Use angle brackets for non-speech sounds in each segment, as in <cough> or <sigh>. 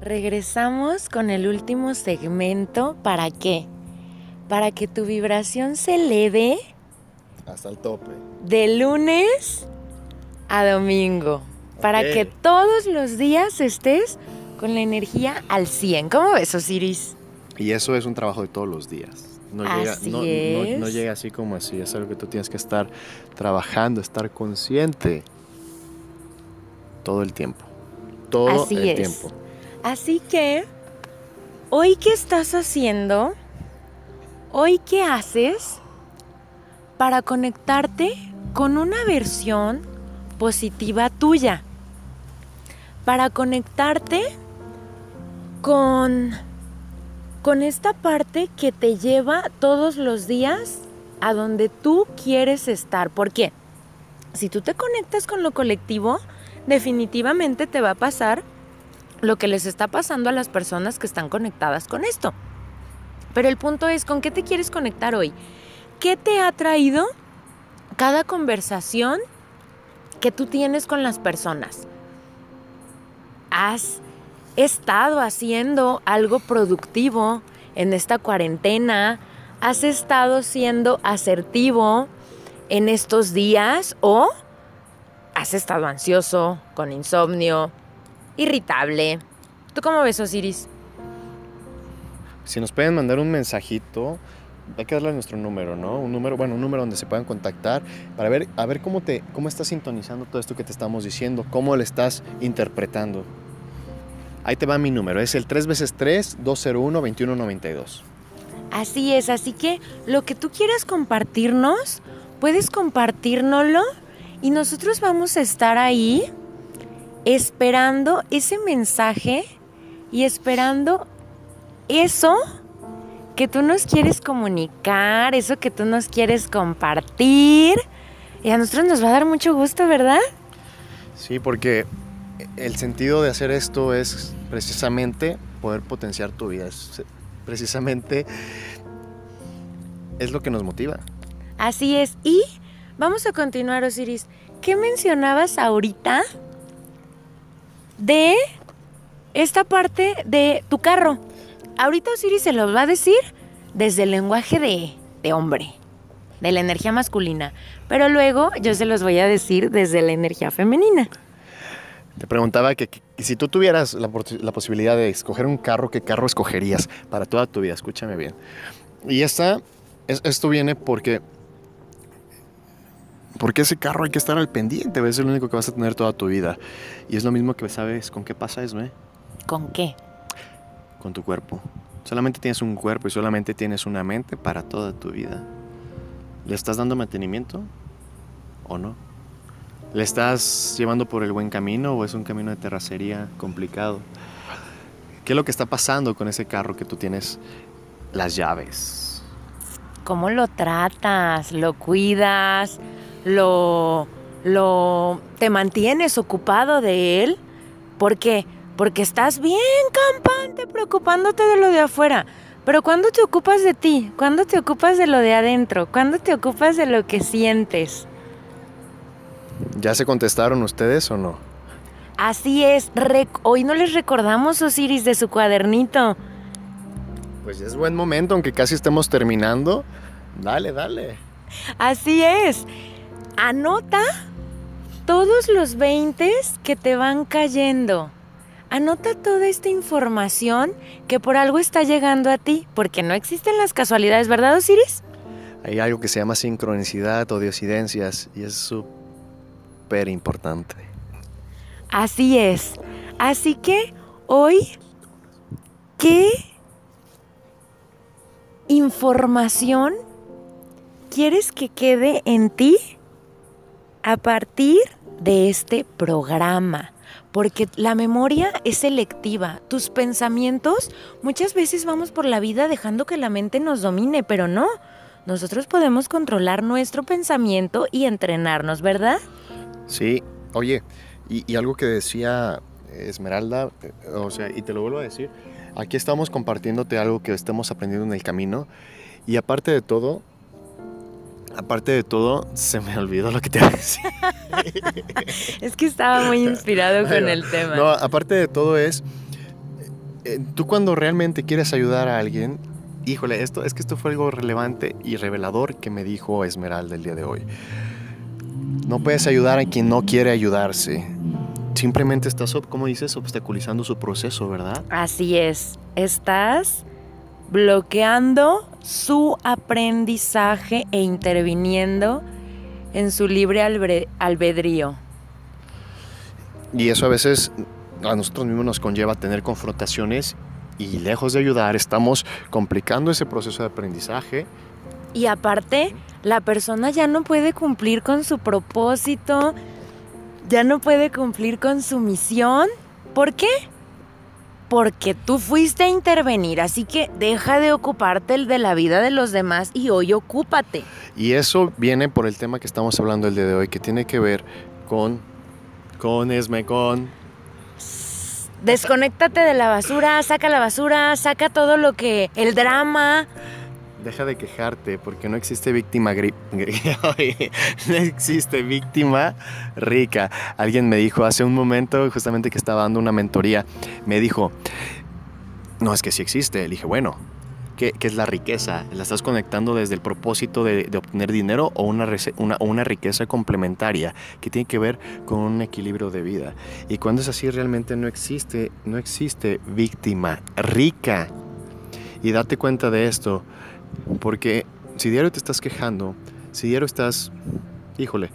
regresamos con el último segmento. ¿Para qué? Para que tu vibración se eleve Hasta el tope. de lunes a domingo. Para que todos los días estés con la energía al 100. ¿Cómo ves, Osiris? Y eso es un trabajo de todos los días. No llega, Así no, no- es. no llega así como así. Es algo que tú tienes que estar trabajando, estar consciente todo el tiempo. Todo Así el es. tiempo. Así que, ¿hoy qué estás haciendo? ¿Hoy qué haces para conectarte con una versión positiva tuya? Para conectarte con, con esta parte que te lleva todos los días a donde tú quieres estar. ¿Por qué? Si tú te conectas con lo colectivo, definitivamente te va a pasar lo que les está pasando a las personas que están conectadas con esto. Pero el punto es, ¿con qué te quieres conectar hoy? ¿Qué te ha traído cada conversación que tú tienes con las personas? ¿Has estado haciendo algo productivo en esta cuarentena? ¿Has estado siendo asertivo en estos días o has estado ansioso, con insomnio, irritable? ¿Tú cómo ves, Osiris? Si nos pueden mandar un mensajito, hay que darle nuestro número, ¿no? Un número, bueno, un número donde se puedan contactar para ver, a ver cómo te, cómo estás sintonizando todo esto que te estamos diciendo, cómo le estás interpretando. Ahí te va mi número, es el 3 veces 3 201 2192. Así es, así que lo que tú quieras compartirnos, puedes compartírnoslo y nosotros vamos a estar ahí esperando ese mensaje y esperando eso que tú nos quieres comunicar, eso que tú nos quieres compartir. Y a nosotros nos va a dar mucho gusto, ¿verdad? Sí, porque el sentido de hacer esto es precisamente poder potenciar tu vida. Es precisamente es lo que nos motiva. Así es. Y vamos a continuar, Osiris. ¿Qué mencionabas ahorita de esta parte de tu carro? Ahorita Osiris se los va a decir desde el lenguaje de, de hombre, de la energía masculina. Pero luego yo se los voy a decir desde la energía femenina. Te preguntaba que, si tú tuvieras la posibilidad de escoger un carro, ¿qué carro escogerías para toda tu vida? Escúchame bien. Y esta, es- esto viene porque, porque ese carro hay que estar al pendiente, es el único que vas a tener toda tu vida. Y es lo mismo que sabes con qué pasa eso, ¿eh? ¿Con qué? Con tu cuerpo. Solamente tienes un cuerpo y solamente tienes una mente para toda tu vida. ¿Le estás dando mantenimiento o no? ¿Le estás llevando por el buen camino o es un camino de terracería complicado? ¿Qué es lo que está pasando con ese carro que tú tienes las llaves? ¿Cómo lo tratas? ¿Lo cuidas? ¿Lo, lo te mantienes ocupado de él? ¿Por qué? Porque estás bien campante preocupándote de lo de afuera. Pero ¿cuándo te ocupas de ti? ¿Cuándo te ocupas de lo de adentro? ¿Cuándo te ocupas de lo que sientes? ¿Ya se contestaron ustedes o no? Así es. Hoy no les recordamos, Osiris, de su cuadernito. Pues ya es buen momento, aunque casi estemos terminando. Dale, dale. Así es. Anota todos los 20 que te van cayendo. Anota toda esta información que por algo está llegando a ti, porque no existen las casualidades, ¿verdad, Osiris? Hay algo que se llama sincronicidad o diosidencias y es súper importante. Así es. Así que hoy, ¿qué información quieres que quede en ti a partir de este programa? Porque la memoria es selectiva. Tus pensamientos, muchas veces vamos por la vida dejando que la mente nos domine, pero no. Nosotros podemos controlar nuestro pensamiento y entrenarnos, ¿verdad? Sí, oye, y, algo que decía Esmeralda, eh, o sea, y te lo vuelvo a decir, aquí estamos compartiéndote algo que estamos aprendiendo en el camino y aparte de todo, aparte de todo, se me olvidó lo que te iba a decir. <laughs> Es que estaba muy inspirado con el tema. No, aparte de todo es, eh, tú cuando realmente quieres ayudar a alguien, híjole, esto es que esto fue algo relevante y revelador que me dijo Esmeralda el día de hoy. No puedes ayudar a quien no quiere ayudarse. Simplemente estás, como dices, obstaculizando su proceso, ¿verdad? Así es. Estás bloqueando su aprendizaje e interviniendo en su libre albedrío. Y eso a veces a nosotros mismos nos conlleva tener confrontaciones y lejos de ayudar estamos complicando ese proceso de aprendizaje. Y aparte, la persona ya no puede cumplir con su propósito, ya no puede cumplir con su misión. ¿Por qué? Porque tú fuiste a intervenir, así que deja de ocuparte el de la vida de los demás y hoy ocúpate. Y eso viene por el tema que estamos hablando el día de hoy, que tiene que ver con, con Esme, con Desconéctate de la basura, saca la basura, saca todo lo que. el drama. Deja de quejarte, porque no existe víctima <laughs> no existe víctima rica. Alguien me dijo hace un momento, justamente que estaba dando una mentoría, me dijo, no, es que sí existe. Le dije, bueno, ¿Qué, es la riqueza? ¿La estás conectando desde el propósito de, obtener dinero o una, una, riqueza complementaria que tiene que ver con un equilibrio de vida? Y cuando es así realmente no existe, no existe víctima rica. Y date cuenta de esto, porque si diario te estás quejando, si diario estás, híjole,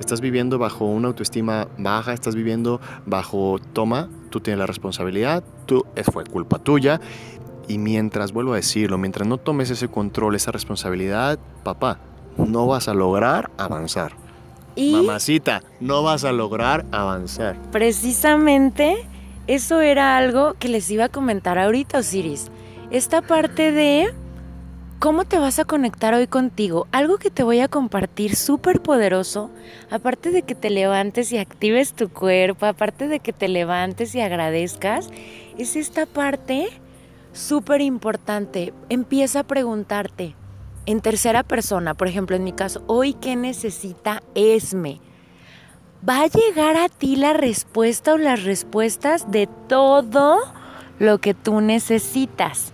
estás viviendo bajo una autoestima baja, estás viviendo bajo toma, tú tienes la responsabilidad, tú, fue culpa tuya y mientras, vuelvo a decirlo, mientras no tomes ese control, esa responsabilidad, papá, no vas a lograr avanzar. ¿Y? Mamacita, no vas a lograr avanzar. Precisamente eso era algo que les iba a comentar ahorita, Osiris. Esta parte de cómo te vas a conectar hoy contigo. Algo que te voy a compartir súper poderoso, aparte de que te levantes y actives tu cuerpo, aparte de que te levantes y agradezcas, es esta parte súper importante, empieza a preguntarte en tercera persona, por ejemplo, en mi caso, hoy qué necesita Esme. Va a llegar a ti la respuesta o las respuestas de todo lo que tú necesitas.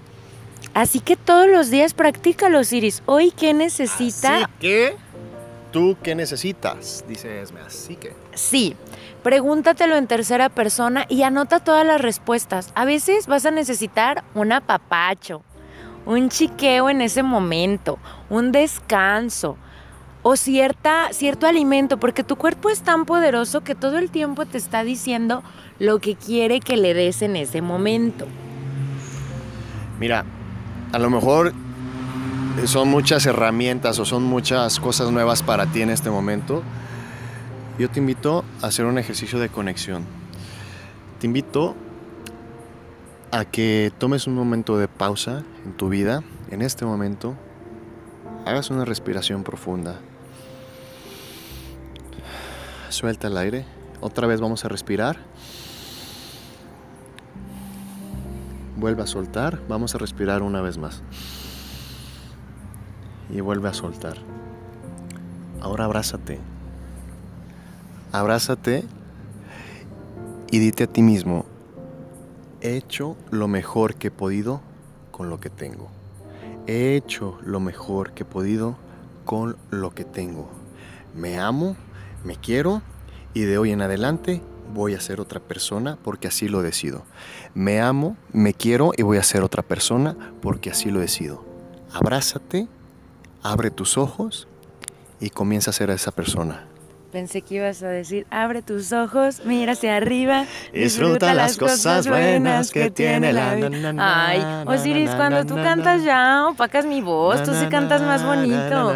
Así que todos los días practícalo, Iris. Hoy qué necesita. Así que, ¿tú qué necesitas? Dice Esme. Así que. Sí. Pregúntatelo en tercera persona y anota todas las respuestas. A veces vas a necesitar un apapacho, un chiqueo en ese momento, un descanso o cierta, cierto alimento, porque tu cuerpo es tan poderoso que todo el tiempo te está diciendo lo que quiere que le des en ese momento. Mira, a lo mejor son muchas herramientas o son muchas cosas nuevas para ti en este momento yo te invito a hacer un ejercicio de conexión. Te invito a que tomes un momento de pausa en tu vida, en este momento, hagas una respiración profunda. Suelta el aire. Otra vez vamos a respirar. Vuelve a soltar. Vamos a respirar una vez más. Y vuelve a soltar. Ahora abrázate abrázate y dite a ti mismo, he hecho lo mejor que he podido con lo que tengo. He hecho lo mejor que he podido con lo que tengo. Me amo, me quiero y de hoy en adelante voy a ser otra persona porque así lo decido. Me amo, me quiero y voy a ser otra persona porque así lo decido. Abrázate, abre tus ojos y comienza a ser esa persona. Pensé que ibas a decir, abre tus ojos, mira hacia arriba. Disfruta, las cosas buenas que tiene la Ay, Osiris, cuando tú cantas ya opacas mi voz, tú sí cantas más bonito.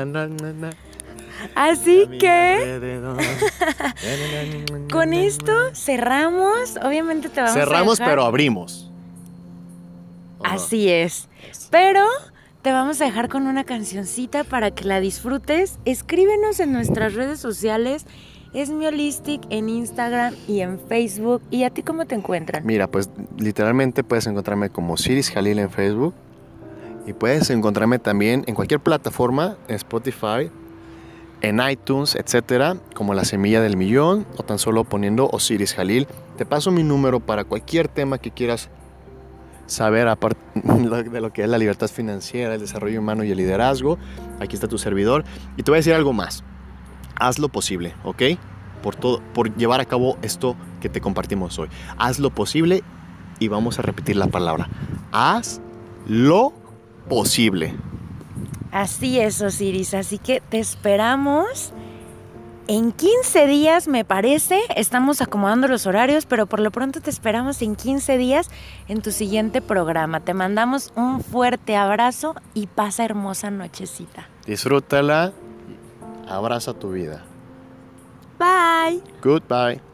Así que <laughs> con esto cerramos. Obviamente te vamos a Cerramos, pero abrimos. Así es. Pero te vamos a dejar con una cancioncita para que la disfrutes. Escríbenos en nuestras redes sociales. Es mi Holistic en Instagram y en Facebook. ¿Y a ti cómo te encuentran? Mira, pues literalmente puedes encontrarme como Siris Jalil en Facebook. Y puedes encontrarme también en cualquier plataforma, en Spotify, en iTunes, etcétera, como La Semilla del Millón o tan solo poniendo Osiris Jalil. Te paso mi número para cualquier tema que quieras saber aparte <laughs> de lo que es la libertad financiera, el desarrollo humano y el liderazgo, aquí está tu servidor. Y te voy a decir algo más. Haz lo posible, ¿ok? Por, todo, por llevar a cabo esto que te compartimos hoy. Haz lo posible y vamos a repetir la palabra. Haz lo posible. Así es, Osiris. Así que te esperamos en 15 días, me parece. Estamos acomodando los horarios, pero por lo pronto te esperamos en 15 días en tu siguiente programa. Te mandamos un fuerte abrazo y pasa hermosa nochecita. Disfrútala. Abraza tu vida. Bye. Goodbye.